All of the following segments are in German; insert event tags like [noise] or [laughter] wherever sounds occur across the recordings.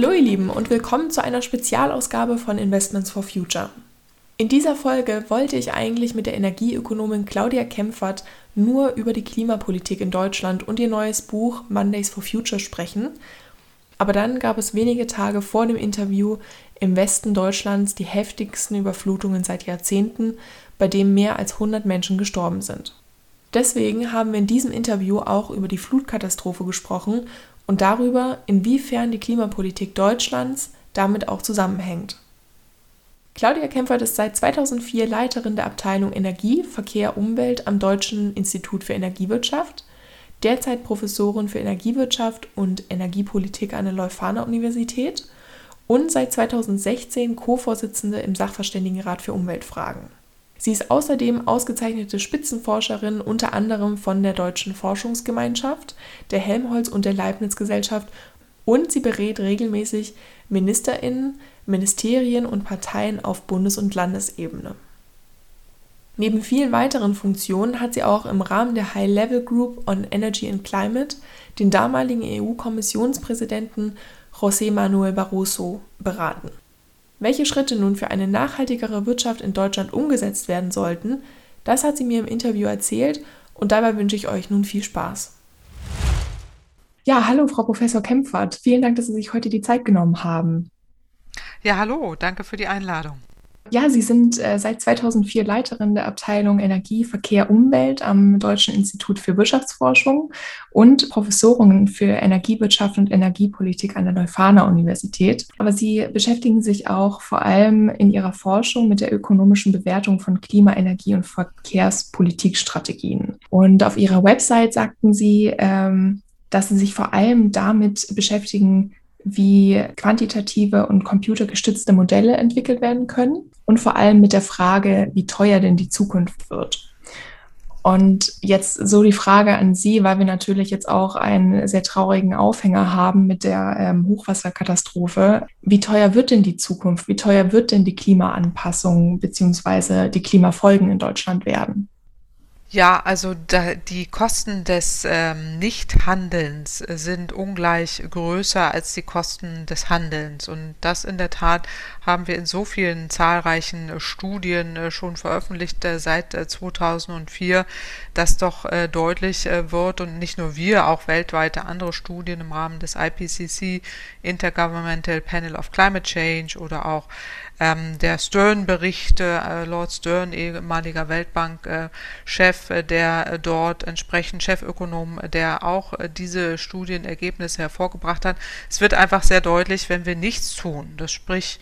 Hallo ihr Lieben und willkommen zu einer Spezialausgabe von Investments for Future. In dieser Folge wollte ich eigentlich mit der Energieökonomin Claudia Kempfert nur über die Klimapolitik in Deutschland und ihr neues Buch Mondays for Future sprechen. Aber dann gab es wenige Tage vor dem Interview im Westen Deutschlands die heftigsten Überflutungen seit Jahrzehnten, bei denen mehr als 100 Menschen gestorben sind. Deswegen haben wir in diesem Interview auch über die Flutkatastrophe gesprochen und darüber, inwiefern die Klimapolitik Deutschlands damit auch zusammenhängt. Claudia Kempfert ist seit 2004 Leiterin der Abteilung Energie, Verkehr, Umwelt am Deutschen Institut für Energiewirtschaft, derzeit Professorin für Energiewirtschaft und Energiepolitik an der Leuphana Universität und seit 2016 Co-Vorsitzende im Sachverständigenrat für Umweltfragen. Sie ist außerdem ausgezeichnete Spitzenforscherin unter anderem von der Deutschen Forschungsgemeinschaft, der Helmholtz und der Leibniz Gesellschaft und sie berät regelmäßig Ministerinnen, Ministerien und Parteien auf Bundes- und Landesebene. Neben vielen weiteren Funktionen hat sie auch im Rahmen der High Level Group on Energy and Climate den damaligen EU-Kommissionspräsidenten José Manuel Barroso beraten. Welche Schritte nun für eine nachhaltigere Wirtschaft in Deutschland umgesetzt werden sollten, das hat sie mir im Interview erzählt und dabei wünsche ich euch nun viel Spaß. Ja, hallo Frau Professor Kempfert. Vielen Dank, dass Sie sich heute die Zeit genommen haben. Ja, hallo, danke für die Einladung. Ja, Sie sind äh, seit 2004 Leiterin der Abteilung Energie, Verkehr, Umwelt am Deutschen Institut für Wirtschaftsforschung und Professorin für Energiewirtschaft und Energiepolitik an der Leuphana Universität. Aber Sie beschäftigen sich auch vor allem in Ihrer Forschung mit der ökonomischen Bewertung von Klima-, Energie- und Verkehrspolitikstrategien. Und auf Ihrer Website sagten Sie, ähm, dass Sie sich vor allem damit beschäftigen, wie quantitative und computergestützte Modelle entwickelt werden können und vor allem mit der Frage, wie teuer denn die Zukunft wird. Und jetzt so die Frage an Sie, weil wir natürlich jetzt auch einen sehr traurigen Aufhänger haben mit der ähm, Hochwasserkatastrophe. Wie teuer wird denn die Zukunft? Wie teuer wird denn die Klimaanpassung beziehungsweise die Klimafolgen in Deutschland werden? Ja, also da, die Kosten des ähm, Nichthandelns sind ungleich größer als die Kosten des Handelns. Und das in der Tat haben wir in so vielen zahlreichen Studien äh, schon veröffentlicht äh, seit äh, 2004, dass doch äh, deutlich äh, wird und nicht nur wir, auch weltweite andere Studien im Rahmen des IPCC, Intergovernmental Panel of Climate Change oder auch ähm, der Stern-Bericht, äh, Lord Stern, ehemaliger Weltbank-Chef, äh, der äh, dort entsprechend Chefökonom, der auch äh, diese Studienergebnisse hervorgebracht hat. Es wird einfach sehr deutlich, wenn wir nichts tun, das sprich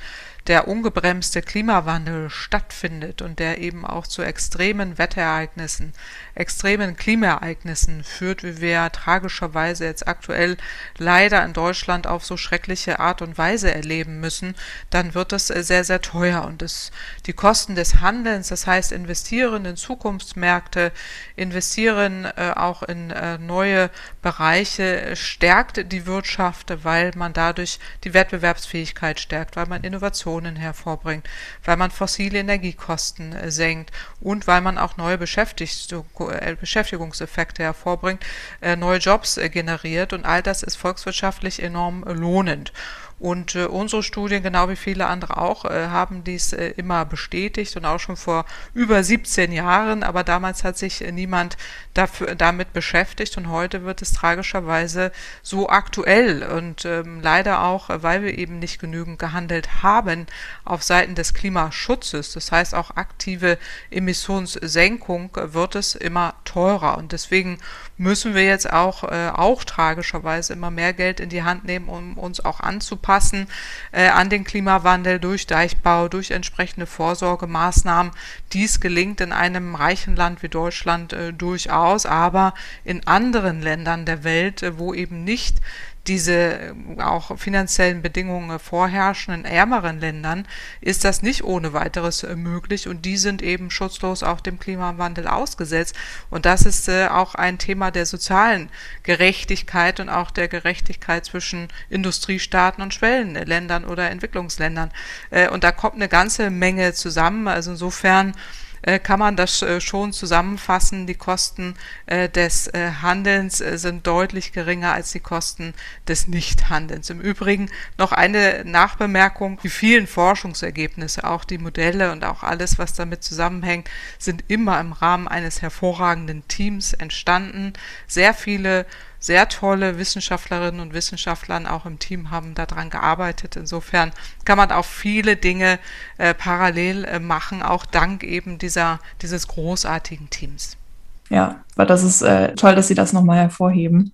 der ungebremste Klimawandel stattfindet und der eben auch zu extremen Wetterereignissen, extremen Klimaereignissen führt, wie wir tragischerweise jetzt aktuell leider in Deutschland auf so schreckliche Art und Weise erleben müssen, dann wird es sehr, sehr teuer. Und es, die Kosten des Handelns, das heißt investieren in Zukunftsmärkte, investieren äh, auch in äh, neue Bereiche, stärkt die Wirtschaft, weil man dadurch die Wettbewerbsfähigkeit stärkt, weil man Innovation Emissionen hervorbringt, weil man fossile Energiekosten äh, senkt und weil man auch neue äh, Beschäftigungseffekte hervorbringt, äh, neue Jobs generiert und all das ist volkswirtschaftlich enorm lohnend. Und äh, unsere Studien, genau wie viele andere auch, äh, haben dies äh, immer bestätigt und auch schon vor über 17 Jahren. Aber damals hat sich äh, niemand dafür, damit beschäftigt und heute wird es tragischerweise so aktuell und ähm, leider auch, weil wir eben nicht genügend gehandelt haben auf Seiten des Klimaschutzes. Das heißt auch aktive Emissionssenkung wird es immer teurer und deswegen müssen wir jetzt auch, äh, auch tragischerweise immer mehr Geld in die Hand nehmen, um uns auch anzupassen äh, an den Klimawandel durch Deichbau, durch entsprechende Vorsorgemaßnahmen. Dies gelingt in einem reichen Land wie Deutschland äh, durchaus, aber in anderen Ländern der Welt, äh, wo eben nicht diese äh, auch finanziellen Bedingungen vorherrschen in ärmeren Ländern, ist das nicht ohne weiteres äh, möglich und die sind eben schutzlos auch dem Klimawandel ausgesetzt. Und das ist äh, auch ein Thema der sozialen Gerechtigkeit und auch der Gerechtigkeit zwischen Industriestaaten und Schwellenländern oder Entwicklungsländern. Und da kommt eine ganze Menge zusammen. Also insofern äh, kann man das äh, schon zusammenfassen. Die Kosten äh, des äh, Handelns äh, sind deutlich geringer als die Kosten des Nichthandelns. Im Übrigen noch eine Nachbemerkung. Die vielen Forschungsergebnisse, auch die Modelle und auch alles, was damit zusammenhängt, sind immer im Rahmen eines hervorragenden Teams entstanden. Sehr viele sehr tolle Wissenschaftlerinnen und Wissenschaftler auch im Team haben daran gearbeitet. Insofern kann man auch viele Dinge äh, parallel äh, machen, auch dank eben dieser, dieses großartigen Teams. Ja, aber das ist äh, toll, dass Sie das nochmal hervorheben.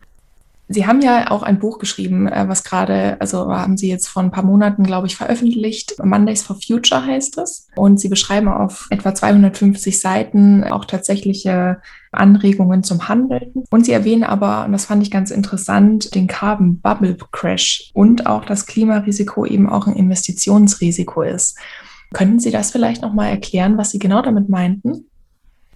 Sie haben ja auch ein Buch geschrieben, äh, was gerade, also haben Sie jetzt vor ein paar Monaten, glaube ich, veröffentlicht. Mondays for Future heißt es. Und Sie beschreiben auf etwa 250 Seiten auch tatsächliche Anregungen zum Handeln. Und Sie erwähnen aber, und das fand ich ganz interessant, den Carbon Bubble Crash und auch das Klimarisiko eben auch ein Investitionsrisiko ist. Könnten Sie das vielleicht nochmal erklären, was Sie genau damit meinten?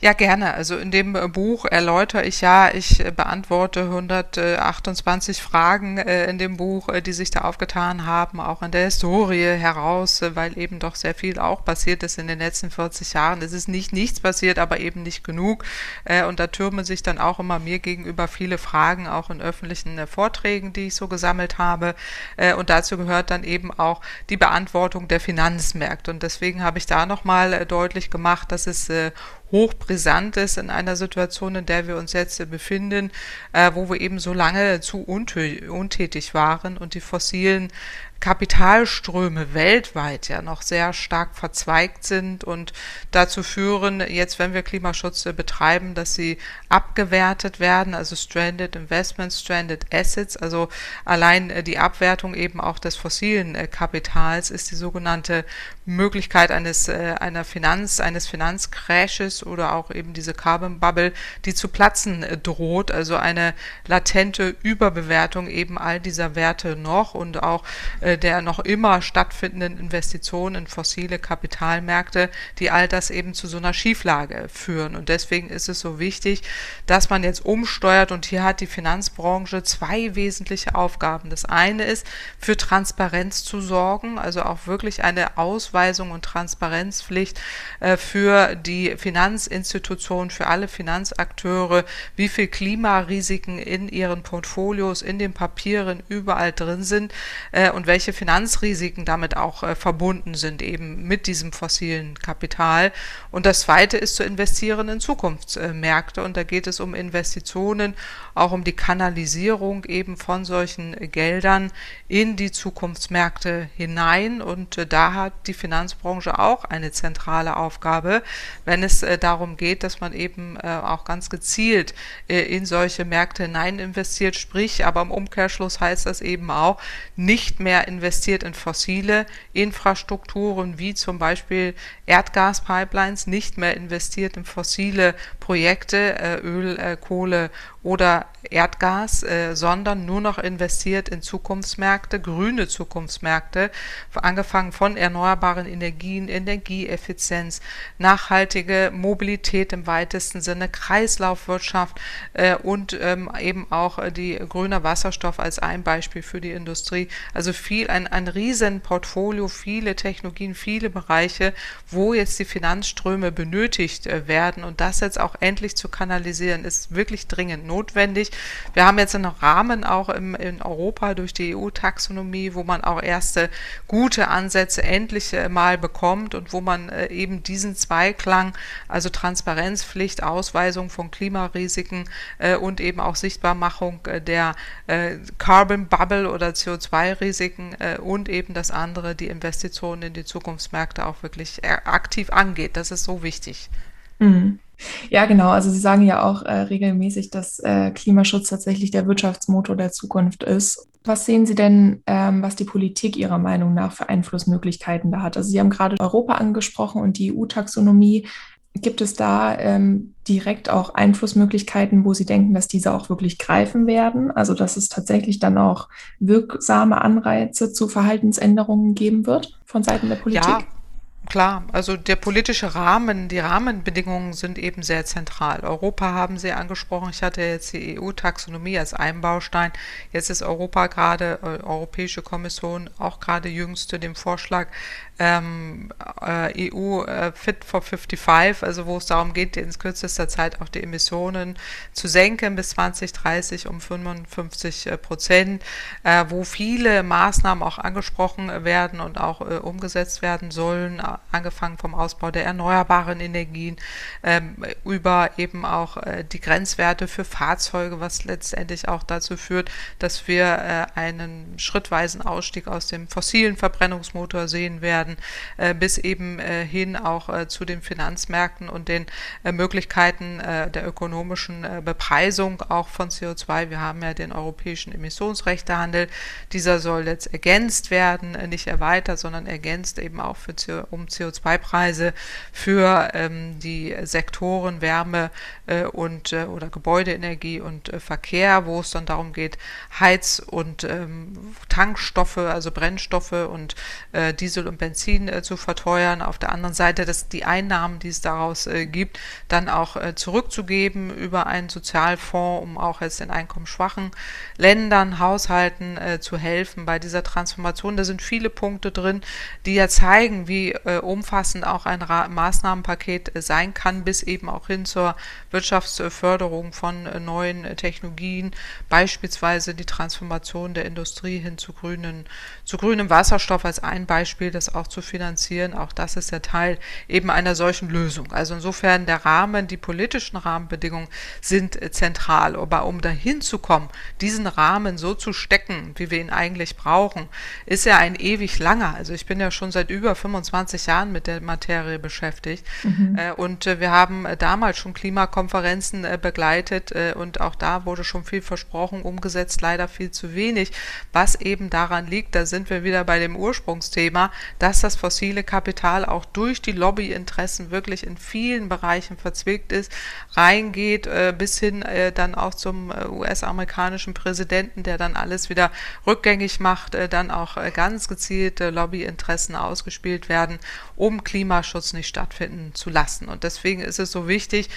Ja, gerne. Also in dem äh, Buch erläutere ich ja, ich äh, beantworte 128 Fragen äh, in dem Buch, die sich da aufgetan haben, auch in der Historie heraus, weil eben doch sehr viel auch passiert ist in den letzten 40 Jahren. Es ist nicht nichts passiert, aber eben nicht genug. Und da türmen sich dann auch immer mir gegenüber viele Fragen, auch in öffentlichen Vorträgen, die ich so gesammelt habe. Und dazu gehört dann eben auch die Beantwortung der Finanzmärkte. Und deswegen habe ich da nochmal deutlich gemacht, dass es hochbrisant ist in einer Situation, in der wir uns jetzt befinden, äh, wo wir eben so lange zu untätig waren und die fossilen Kapitalströme weltweit ja noch sehr stark verzweigt sind und dazu führen, jetzt wenn wir Klimaschutz betreiben, dass sie abgewertet werden, also Stranded Investments, Stranded Assets, also allein die Abwertung eben auch des fossilen äh, Kapitals ist die sogenannte Möglichkeit eines äh, einer Finanz eines Finanzcrashes oder auch eben diese Carbon Bubble, die zu platzen droht, also eine latente Überbewertung eben all dieser Werte noch und auch äh, der noch immer stattfindenden Investitionen in fossile Kapitalmärkte, die all das eben zu so einer Schieflage führen. Und deswegen ist es so wichtig, dass man jetzt umsteuert. Und hier hat die Finanzbranche zwei wesentliche Aufgaben. Das eine ist, für Transparenz zu sorgen, also auch wirklich eine Ausweisung und Transparenzpflicht äh, für die Finanzinstitutionen, für alle Finanzakteure, wie viel Klimarisiken in ihren Portfolios, in den Papieren überall drin sind äh, und welche Finanzrisiken damit auch äh, verbunden sind, eben mit diesem fossilen Kapital. Und das Zweite ist zu investieren in Zukunftsmärkte. Und da geht es um Investitionen, auch um die Kanalisierung eben von solchen Geldern in die Zukunftsmärkte hinein. Und da hat die Finanzbranche auch eine zentrale Aufgabe, wenn es äh, darum geht, dass man eben äh, auch ganz gezielt äh, in solche Märkte hinein investiert. Sprich, aber im Umkehrschluss heißt das eben auch, nicht mehr investiert in fossile Infrastrukturen wie zum Beispiel Erdgaspipelines, nicht mehr investiert in fossile Projekte, Öl, Kohle oder Erdgas, äh, sondern nur noch investiert in Zukunftsmärkte, grüne Zukunftsmärkte, angefangen von erneuerbaren Energien, Energieeffizienz, nachhaltige Mobilität im weitesten Sinne, Kreislaufwirtschaft äh, und ähm, eben auch die grüne Wasserstoff als ein Beispiel für die Industrie. Also viel, ein, ein riesen viele Technologien, viele Bereiche, wo jetzt die Finanzströme benötigt äh, werden und das jetzt auch endlich zu kanalisieren, ist wirklich dringend notwendig. Wir haben jetzt einen Rahmen auch im, in Europa durch die EU-Taxonomie, wo man auch erste gute Ansätze endlich äh, mal bekommt und wo man äh, eben diesen Zweiklang, also Transparenzpflicht, Ausweisung von Klimarisiken äh, und eben auch Sichtbarmachung der Carbon Bubble oder CO2-Risiken und eben das andere, die Investitionen in die Zukunftsmärkte auch wirklich aktiv angeht. Das ist so wichtig. Mhm. Ja, genau. Also Sie sagen ja auch äh, regelmäßig, dass äh, Klimaschutz tatsächlich der Wirtschaftsmotor der Zukunft ist. Was sehen Sie denn, ähm, was die Politik Ihrer Meinung nach für Einflussmöglichkeiten da hat? Also Sie haben gerade Europa angesprochen und die EU-Taxonomie. Gibt es da ähm, direkt auch Einflussmöglichkeiten, wo Sie denken, dass diese auch wirklich greifen werden? Also dass es tatsächlich dann auch wirksame Anreize zu Verhaltensänderungen geben wird von Seiten der Politik? Ja. Klar, also der politische Rahmen, die Rahmenbedingungen sind eben sehr zentral. Europa haben Sie angesprochen. Ich hatte jetzt die EU-Taxonomie als einen Baustein. Jetzt ist Europa gerade, äh, Europäische Kommission auch gerade jüngst zu dem Vorschlag ähm, äh, EU äh, Fit for 55, also wo es darum geht, in kürzester Zeit auch die Emissionen zu senken bis 2030 um 55 äh, Prozent, äh, wo viele Maßnahmen auch angesprochen werden und auch äh, umgesetzt werden sollen, angefangen vom Ausbau der erneuerbaren Energien ähm, über eben auch äh, die Grenzwerte für Fahrzeuge, was letztendlich auch dazu führt, dass wir einen schrittweisen Ausstieg aus dem fossilen Verbrennungsmotor sehen werden, bis eben hin auch zu den Finanzmärkten und den Möglichkeiten der ökonomischen Bepreisung auch von CO2. Wir haben ja den europäischen Emissionsrechtehandel. Dieser soll jetzt ergänzt werden, nicht erweitert, sondern ergänzt eben auch für, um CO2-Preise für ähm, die Sektoren Wärme äh, und äh, oder Gebäudeenergie und äh, Verkehr, wo es dann darum geht, Heiz- und ähm, Tankstoffe, also Brennstoffe und äh, Diesel und Benzin äh, zu verteuern. Auf der anderen Seite, dass die Einnahmen, die es daraus äh, gibt, dann auch zurückzugeben über einen Sozialfonds, um auch jetzt in einkommensschwachen Ländern, Haushalten zu helfen bei dieser Transformation. Da sind viele Punkte drin, die ja zeigen, wie umfassend auch ein Ra Maßnahmenpaket sein kann, bis eben auch hin zur Wirtschaftsförderung von äh, neuen äh, Technologien, beispielsweise die Transformation der Industrie hin zu, grünen, zu grünem Wasserstoff als ein Beispiel, das auch zu finanzieren. Auch das ist der Teil eben einer solchen Lösung. Also insofern der Rahmen, die politischen Rahmenbedingungen sind äh, zentral. Aber um dahin zu kommen, diesen Rahmen so zu stecken, wie wir ihn eigentlich brauchen, ist ja ein ewig langer. Also ich bin ja schon seit über 25 Jahren mit der Materie beschäftigt. Mhm. Und wir haben damals schon Klimakonferenzen Konferenzen äh, begleitet äh, und auch da wurde schon viel versprochen, umgesetzt leider viel zu wenig, was eben daran liegt, da sind wir wieder bei dem Ursprungsthema, dass das fossile Kapital auch durch die Lobbyinteressen wirklich in vielen Bereichen verzwickt ist, reingeht äh, bis hin äh, dann auch zum äh, US-amerikanischen Präsidenten, der dann alles wieder rückgängig macht, äh, dann auch ganz gezielte Lobbyinteressen ausgespielt werden, um Klimaschutz nicht stattfinden zu lassen. Und deswegen ist es so wichtig,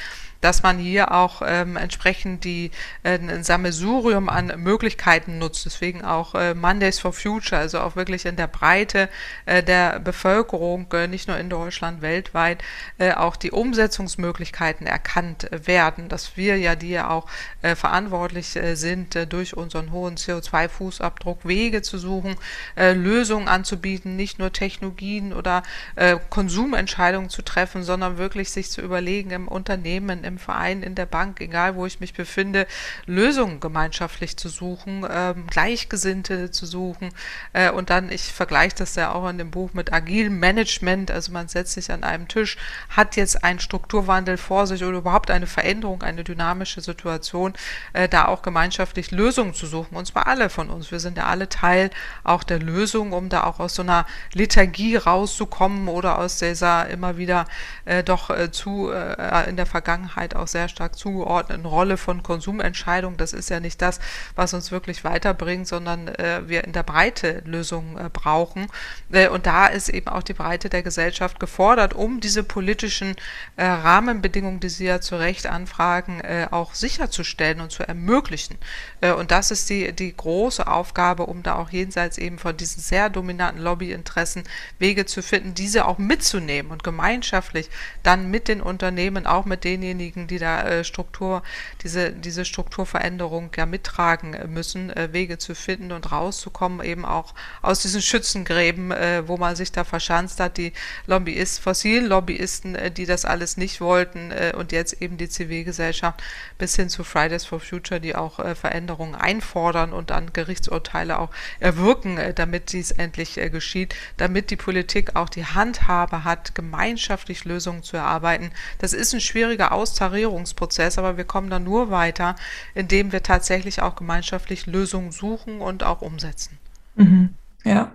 dass man hier auch ähm, entsprechend die, äh, ein Sammelsurium an Möglichkeiten nutzt. Deswegen auch äh, Mondays for Future, also auch wirklich in der Breite äh, der Bevölkerung, äh, nicht nur in Deutschland, weltweit, äh, auch die Umsetzungsmöglichkeiten erkannt werden, dass wir ja, die ja auch äh, verantwortlich äh, sind, äh, durch unseren hohen CO2-Fußabdruck Wege zu suchen, äh, Lösungen anzubieten, nicht nur Technologien oder äh, Konsumentscheidungen zu treffen, sondern wirklich sich zu überlegen im Unternehmen, im Verein, in der Bank, egal wo ich mich befinde, Lösungen gemeinschaftlich zu suchen, ähm, Gleichgesinnte zu suchen. Äh, und dann, ich vergleiche das ja auch in dem Buch mit agilem Management, also man setzt sich an einem Tisch, hat jetzt einen Strukturwandel vor sich oder überhaupt eine Veränderung, eine dynamische Situation, äh, da auch gemeinschaftlich Lösungen zu suchen, und zwar alle von uns. Wir sind ja alle Teil auch der Lösung, um da auch aus so einer Lethargie rauszukommen oder aus dieser immer wieder äh, doch äh, zu äh, in der Vergangenheit Vergangenheit auch sehr stark zugeordneten Rolle von Konsumentscheidungen. Das ist ja nicht das, was uns wirklich weiterbringt, sondern äh, wir in der Breite Lösungen äh, brauchen. Äh, und da ist eben auch die Breite der Gesellschaft gefordert, um diese politischen äh, Rahmenbedingungen, die Sie ja zu Recht anfragen, äh, auch sicherzustellen und zu ermöglichen. Äh, und das ist die, die große Aufgabe, um da auch jenseits eben von diesen sehr dominanten Lobbyinteressen Wege zu finden, diese auch mitzunehmen und gemeinschaftlich dann mit den Unternehmen, auch mit denjenigen, diejenigen, die da äh, Struktur, diese, diese Strukturveränderung ja mittragen äh, müssen, äh, Wege zu finden und rauszukommen, eben auch aus diesen Schützengräben, äh, wo man sich da verschanzt hat, die Lobbyisten, Fossil-Lobbyisten, äh, die das alles nicht wollten äh, und jetzt eben die Zivilgesellschaft bis hin zu Fridays for Future, die auch Veränderungen einfordern und dann Gerichtsurteile auch erwirken, damit dies endlich geschieht, damit die Politik auch die Handhabe hat, gemeinschaftlich Lösungen zu erarbeiten. Das ist ein schwieriger Austausch Austarierungsprozess, aber wir kommen dann nur weiter, indem wir tatsächlich auch gemeinschaftlich Lösungen suchen und auch umsetzen. Mhm. Ja.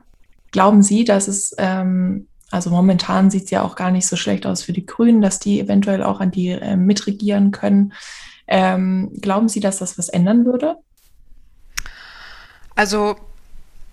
Glauben Sie, dass es, ähm, also momentan sieht es ja auch gar nicht so schlecht aus für die Grünen, dass die eventuell auch an die äh, mitregieren können. Ähm, glauben Sie, dass das was ändern würde? Also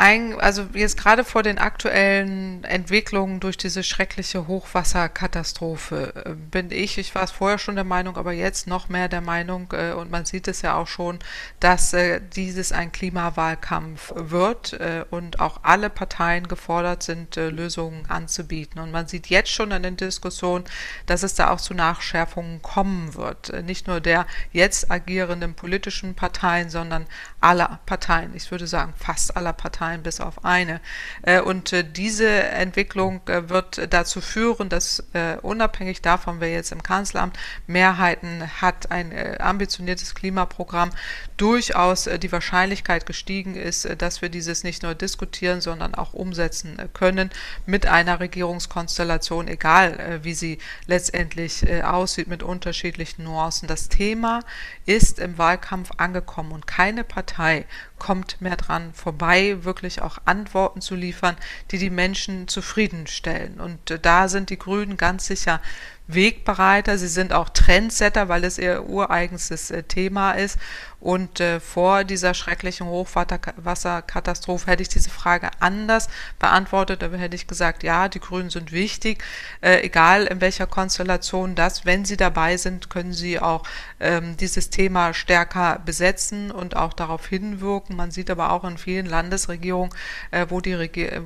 Ein, also jetzt gerade vor den aktuellen Entwicklungen durch diese schreckliche Hochwasserkatastrophe äh, bin ich, ich war es vorher schon der Meinung, aber jetzt noch mehr der Meinung, äh, und man sieht es ja auch schon, dass äh, dieses ein Klimawahlkampf wird und auch alle Parteien gefordert sind, Lösungen anzubieten. Und man sieht jetzt schon in den Diskussionen, dass es da auch zu Nachschärfungen kommen wird. Nicht nur der jetzt agierenden politischen Parteien, sondern aller Parteien. Ich würde sagen, fast aller Parteien Zahlen bis auf eine. Äh, und äh, diese Entwicklung äh, wird dazu führen, dass unabhängig davon, wer jetzt im Kanzleramt Mehrheiten hat, ein ambitioniertes Klimaprogramm, durchaus die Wahrscheinlichkeit gestiegen ist, dass wir dieses nicht nur diskutieren, sondern auch umsetzen können mit einer Regierungskonstellation, egal wie sie letztendlich aussieht, mit unterschiedlichen Nuancen. Das Thema ist im Wahlkampf angekommen und keine Partei kommt mehr dran vorbei, wirklich auch Antworten zu liefern, die die Menschen zufriedenstellen. Und äh, da sind die Grünen ganz sicher Wegbereiter, sie sind auch Trendsetter, weil es ihr ureigenstes äh, Thema ist. Und äh, vor dieser schrecklichen Hochwasserkatastrophe hätte ich diese Frage anders beantwortet. Da hätte ich gesagt, ja, die Grünen sind wichtig, äh, egal in welcher Konstellation das. Wenn sie dabei sind, können sie auch ähm, dieses Thema stärker besetzen und auch darauf hinwirken. Man sieht aber auch in vielen Landesregierungen, wo, die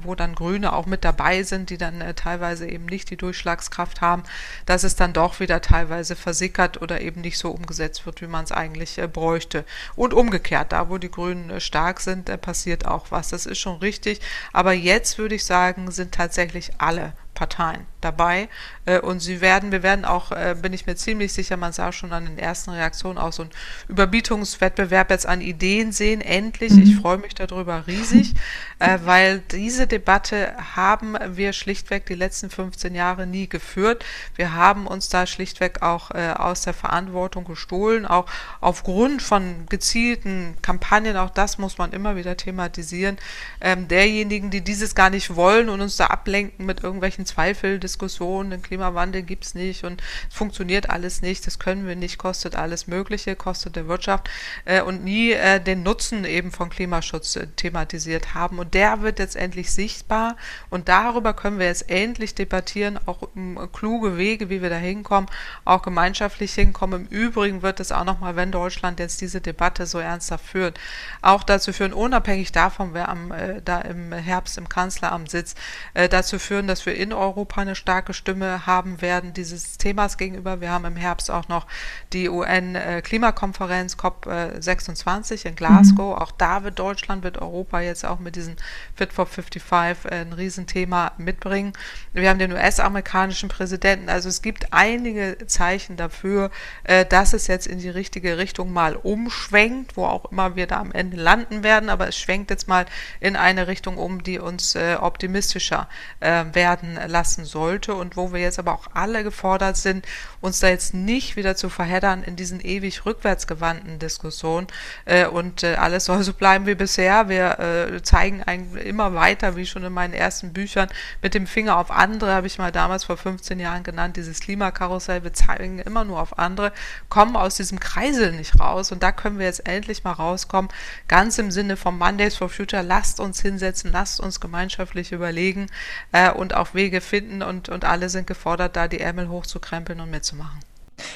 wo dann Grüne auch mit dabei sind, die dann teilweise eben nicht die Durchschlagskraft haben, dass es dann doch wieder teilweise versickert oder eben nicht so umgesetzt wird, wie man es eigentlich äh, bräuchte. Und umgekehrt, da wo die Grünen äh, stark sind, passiert auch was. Das ist schon richtig. Aber jetzt würde ich sagen, sind tatsächlich alle Parteien dabei. Äh, und sie werden, wir werden auch, äh, bin ich mir ziemlich sicher, man sah schon an den ersten Reaktionen auch so einen Überbietungswettbewerb jetzt an Ideen sehen. Endlich, mhm. ich freue mich darüber riesig, [laughs] äh, weil diese Debatte haben wir schlichtweg die letzten 15 Jahre nie geführt. Wir haben uns da schlichtweg auch aus der Verantwortung gestohlen, auch aufgrund von gezielten Kampagnen, auch das muss man immer wieder thematisieren, ähm, derjenigen, die dieses gar nicht wollen und uns da ablenken mit irgendwelchen Zweifel, Diskussionen, den Klimawandel gibt es nicht und es funktioniert alles nicht, das können wir nicht, kostet alles Mögliche, kostet der Wirtschaft äh, und nie äh, den Nutzen eben von Klimaschutz äh, thematisiert haben. Und der wird jetzt endlich sichtbar und darüber können wir jetzt endlich debattieren, auch um äh, kluge Wege, wie wir da hinkommen, auch gemeinschaftlich hinkommen. Im Übrigen wird es auch nochmal, wenn Deutschland jetzt diese Debatte so ernsthaft führt, auch dazu führen, unabhängig davon, wer am, äh, da im Herbst im Kanzleramt sitzt, äh, dazu führen, dass wir in Europa eine starke Stimme haben werden dieses Themas gegenüber. Wir haben im Herbst auch noch die UN-Klimakonferenz COP26 in Glasgow. Mhm. Auch da wird Deutschland, wird Europa jetzt auch mit diesem Fit for 55 ein Riesenthema mitbringen. Wir haben den US-amerikanischen Präsidenten. Also es gibt einige Zeichen dafür, äh, dass es jetzt in die richtige Richtung mal umschwenkt, wo auch immer wir da am Ende landen werden. Aber es schwenkt jetzt mal in eine Richtung um, die uns äh, optimistischer äh, werden lassen sollte und wo wir jetzt aber auch alle gefordert sind, uns da jetzt nicht wieder zu verheddern in diesen ewig rückwärtsgewandten Diskussionen. Äh, und äh, alles soll so bleiben wie bisher. Wir äh, zeigen immer weiter, wie schon in meinen ersten Büchern, mit dem Finger auf andere, habe ich mal damals vor 15 Jahren genannt, dieses Klimakarussell, wir zeigen immer nur auf andere, kommen aus diesem Kreisel nicht raus. Und da können wir jetzt endlich mal rauskommen, ganz im Sinne von Mondays for Future, lasst uns hinsetzen, lasst uns gemeinschaftlich überlegen äh, und auf Wege Wege finden und, und alle sind gefordert, da die Ärmel hochzukrempeln und mitzumachen.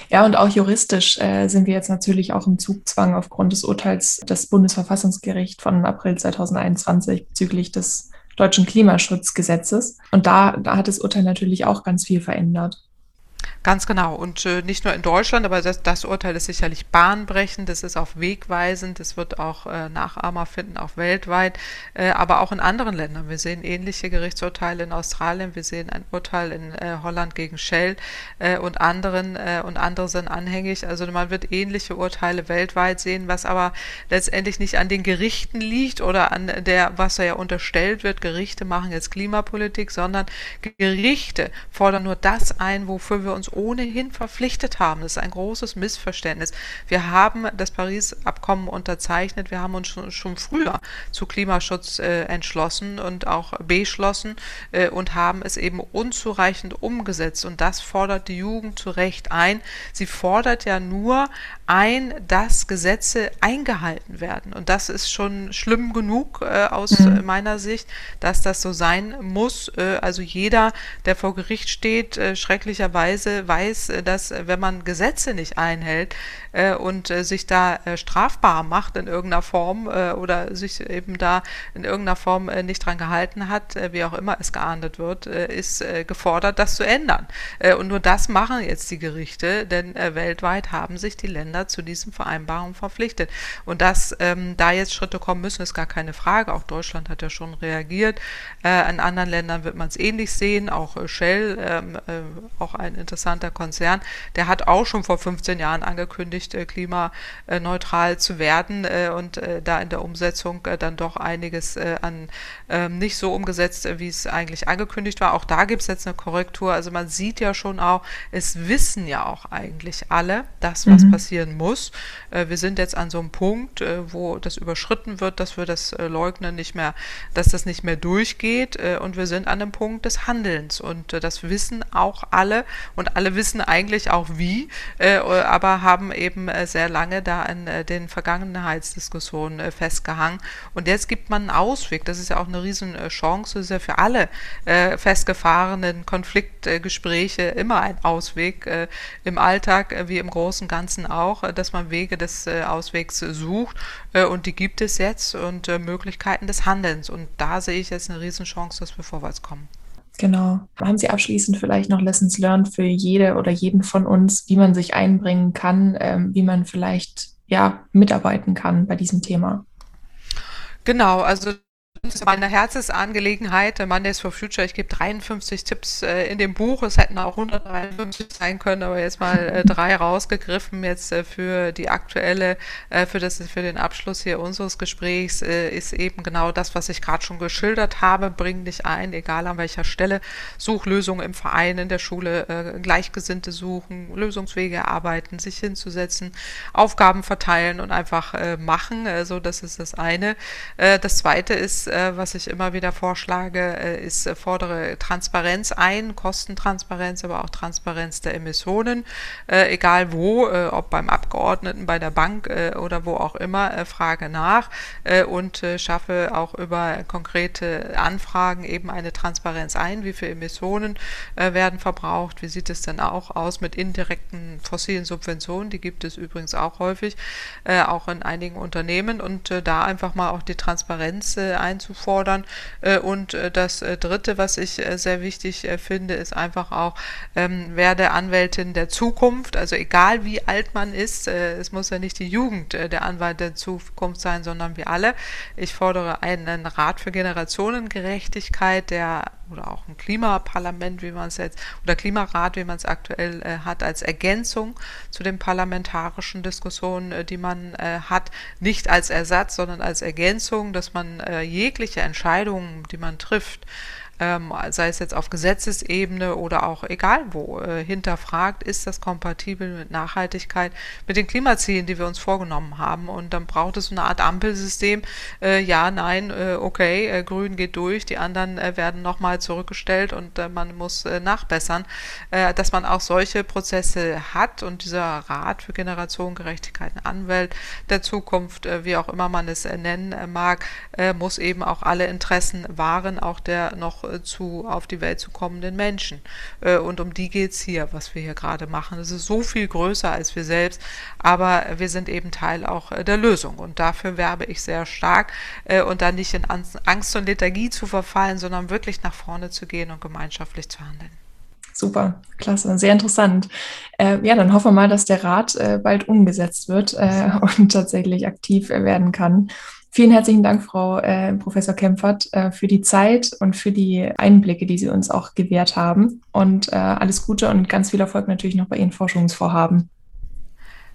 Ja, und auch juristisch äh, sind wir jetzt natürlich auch im Zugzwang aufgrund des Urteils des Bundesverfassungsgerichts von April 2021 bezüglich des deutschen Klimaschutzgesetzes. Und da, da hat das Urteil natürlich auch ganz viel verändert. Ganz genau. Und äh, nicht nur in Deutschland, aber das, das, Urteil ist sicherlich bahnbrechend, das ist auch wegweisend, es wird auch äh, Nachahmer finden, auch weltweit, äh, aber auch in anderen Ländern. Wir sehen ähnliche Gerichtsurteile in Australien, wir sehen ein Urteil in äh, Holland gegen Shell äh, und anderen äh, und andere sind anhängig. Also man wird ähnliche Urteile weltweit sehen, was aber letztendlich nicht an den Gerichten liegt oder an der, was ja unterstellt wird, Gerichte machen jetzt Klimapolitik, sondern Gerichte fordern nur das ein, wofür wir uns ohnehin verpflichtet haben. Das ist ein großes Missverständnis. Wir haben das Paris-Abkommen unterzeichnet, wir haben uns schon, schon früher zu Klimaschutz äh, entschlossen und auch beschlossen äh, und haben es eben unzureichend umgesetzt. Und das fordert die Jugend zu Recht ein. Sie fordert ja nur ein, dass Gesetze eingehalten werden. Und das ist schon schlimm genug äh, aus mhm. meiner Sicht, dass das so sein muss. Äh, also jeder, der vor Gericht steht, äh, schrecklicherweise weiß, äh, dass äh, wenn man Gesetze nicht einhält äh, und sich da strafbar macht in irgendeiner Form oder sich eben da in irgendeiner Form nicht dran gehalten hat, wie auch immer es geahndet wird, ist gefordert, das zu ändern. und nur das machen jetzt die Gerichte, denn weltweit haben sich die Länder zu diesen Vereinbarungen verpflichtet. Und dass ähm, da jetzt Schritte kommen müssen, ist gar keine Frage. Auch Deutschland hat ja schon reagiert. Äh, in anderen Ländern wird man es ähnlich sehen. Auch äh, Shell, ähm, äh, auch ein interessanter Konzern, der hat auch schon vor 15 Jahren angekündigt, äh, klimaneutral zu werden äh, und äh, da in der Umsetzung dann doch einiges an ähm, nicht so umgesetzt, wie es eigentlich angekündigt war. Auch da gibt es jetzt eine Korrektur. Also man sieht ja schon auch, es wissen ja auch eigentlich alle, das, was mhm. passieren muss. Wir sind jetzt an so einem Punkt, wo das überschritten wird, dass wir das leugnen nicht mehr, dass das nicht mehr durchgeht und wir sind an einem Punkt des Handelns und das wissen auch alle und alle wissen eigentlich auch wie, aber haben eben sehr lange da an den Vergangenheitsdiskussionen festgehangen und jetzt gibt man einen Ausweg. Das ist ja auch eine riesen Chance, das ist ja für alle festgefahrenen Konfliktgespräche immer ein Ausweg im Alltag wie im großen Ganzen auch äh, dass man Wege des äh, Auswegs sucht äh, und die gibt es jetzt und Möglichkeiten des Handelns. Und da sehe ich jetzt eine Riesenchance, dass wir vorwärts kommen. Genau. Haben Sie abschließend vielleicht noch Lessons learned für jede oder jeden von uns, wie man sich einbringen kann, ähm, wie man vielleicht ja mitarbeiten kann bei diesem Thema? Genau, also ist meine Herzensangelegenheit, Mondays for Future. Ich gebe 53 Tipps äh, in dem Buch. Es hätten auch 153 sein können, aber jetzt mal äh, drei rausgegriffen. Jetzt äh, für die aktuelle, äh, für, das, für den Abschluss hier unseres Gesprächs äh, ist eben genau das, was ich gerade schon geschildert habe. Bring dich ein, egal an welcher Stelle. Such Lösungen im Verein, in der Schule, äh, Gleichgesinnte suchen, Lösungswege erarbeiten, sich hinzusetzen, Aufgaben verteilen und einfach machen. so, das ist das eine. das zweite ist, äh, was ich immer wieder vorschlage, äh, ist, äh, fordere Transparenz ein, Kostentransparenz, aber auch Transparenz der Emissionen, äh, egal wo, äh, ob beim Abgeordneten, bei der Bank äh, oder wo auch immer, frage nach und schaffe auch über konkrete Anfragen eben eine Transparenz ein, wie viele Emissionen werden verbraucht, wie sieht es denn auch aus mit indirekten fossilen Subventionen, die gibt es übrigens auch häufig, auch in einigen Unternehmen und da einfach mal auch die Transparenz ein einzufordern. Äh, und äh, das äh, Dritte, was ich sehr wichtig finde, ist einfach auch, ähm, werde Anwältin der Zukunft. Also egal wie alt man ist, es muss ja nicht die Jugend der Anwalt der Zukunft sein, sondern wir alle. Ich fordere einen Rat für Generationengerechtigkeit, der oder auch ein Klimaparlament, wie man es jetzt, oder Klimarat, wie man es aktuell äh, hat, als Ergänzung zu den parlamentarischen Diskussionen, äh, die man äh, hat, nicht als Ersatz, sondern als Ergänzung, dass man äh, jegliche Entscheidungen, die man trifft, ähm, sei es jetzt auf Gesetzesebene oder auch egal wo, äh, hinterfragt, ist das kompatibel mit Nachhaltigkeit, mit den Klimazielen, die wir uns vorgenommen haben. Und dann braucht es eine Art Ampelsystem. Äh, ja, nein, äh, okay, äh, grün geht durch, die anderen äh, werden nochmal zurückgestellt und äh, man muss nachbessern, dass man auch solche Prozesse hat und dieser Rat für Generationengerechtigkeit, Anwalt der Zukunft, wie auch immer man es nennen mag, muss eben auch alle Interessen wahren, auch der noch zu auf die Welt zu kommenden Menschen. Äh, und um die geht es hier, was wir hier gerade machen. Es ist so viel größer als wir selbst, aber wir sind eben Teil auch äh, der Lösung. Und dafür werbe ich sehr stark und dann nicht in Angst und Lethargie zu verfallen, sondern wirklich nach vorne zu gehen und gemeinschaftlich zu handeln. Super, klasse, sehr interessant. Äh, ja, dann hoffen wir mal, dass der Rat äh, bald umgesetzt wird äh, [laughs] und tatsächlich aktiv werden kann. Vielen herzlichen Dank, Frau äh, Professor Kempfert, äh, für die Zeit und für die Einblicke, die Sie uns auch gewährt haben. Und äh, alles Gute und ganz viel Erfolg natürlich noch bei Ihren Forschungsvorhaben.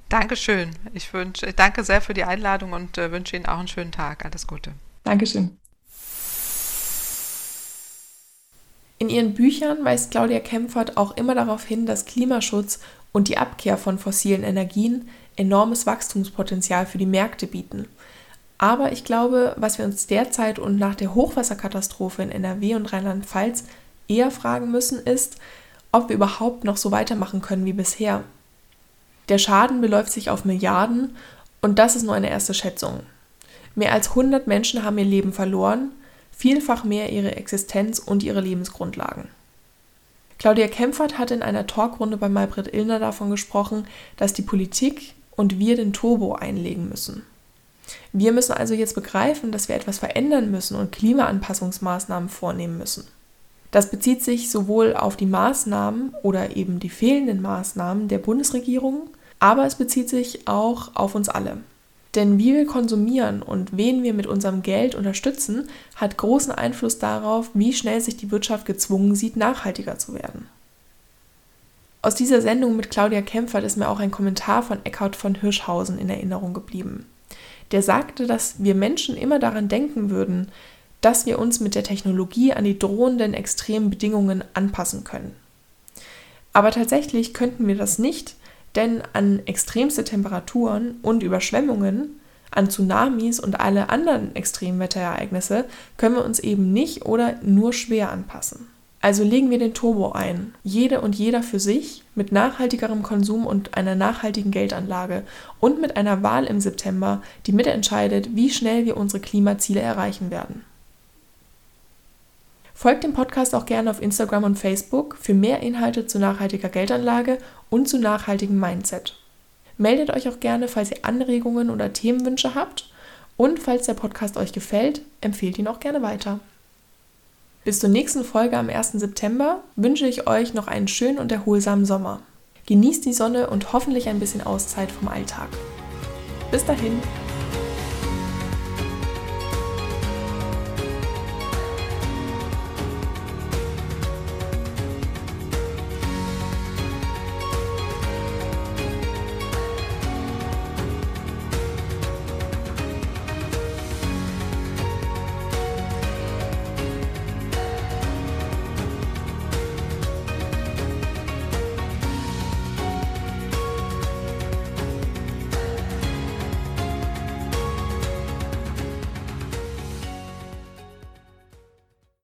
Dankeschön. Ich wünsche, danke sehr für die Einladung und äh, wünsche Ihnen auch einen schönen Tag. Alles Gute. Dankeschön. In ihren Büchern weist Claudia Kempfert auch immer darauf hin, dass Klimaschutz und die Abkehr von fossilen Energien enormes Wachstumspotenzial für die Märkte bieten. Aber ich glaube, was wir uns derzeit und nach der Hochwasserkatastrophe in NRW und Rheinland-Pfalz eher fragen müssen, ist, ob wir überhaupt noch so weitermachen können wie bisher. Der Schaden beläuft sich auf Milliarden und das ist nur eine erste Schätzung. Mehr als 100 Menschen haben ihr Leben verloren, vielfach mehr ihre Existenz und ihre Lebensgrundlagen. Claudia Kempfert hat in einer Talkrunde bei Malbrit Illner davon gesprochen, dass die Politik und wir den Turbo einlegen müssen. Wir müssen also jetzt begreifen, dass wir etwas verändern müssen und Klimaanpassungsmaßnahmen vornehmen müssen. Das bezieht sich sowohl auf die Maßnahmen oder eben die fehlenden Maßnahmen der Bundesregierung, aber es bezieht sich auch auf uns alle. Denn wie wir konsumieren und wen wir mit unserem Geld unterstützen, hat großen Einfluss darauf, wie schnell sich die Wirtschaft gezwungen sieht, nachhaltiger zu werden. Aus dieser Sendung mit Claudia Kempfert ist mir auch ein Kommentar von Eckhard von Hirschhausen in Erinnerung geblieben. Der sagte, dass wir Menschen immer daran denken würden, dass wir uns mit der Technologie an die drohenden extremen Bedingungen anpassen können. Aber tatsächlich könnten wir das nicht, denn an extremste Temperaturen und Überschwemmungen, an Tsunamis und alle anderen Extremwetterereignisse können wir uns eben nicht oder nur schwer anpassen. Also legen wir den Turbo ein, jede und jeder für sich, mit nachhaltigerem Konsum und einer nachhaltigen Geldanlage und mit einer Wahl im September, die mitentscheidet, wie schnell wir unsere Klimaziele erreichen werden. Folgt dem Podcast auch gerne auf Instagram und Facebook für mehr Inhalte zu nachhaltiger Geldanlage und zu nachhaltigem Mindset. Meldet euch auch gerne, falls ihr Anregungen oder Themenwünsche habt und falls der Podcast euch gefällt, empfehlt ihn auch gerne weiter. Bis zur nächsten Folge am 1. September wünsche ich euch noch einen schönen und erholsamen Sommer. Genießt die Sonne und hoffentlich ein bisschen Auszeit vom Alltag. Bis dahin.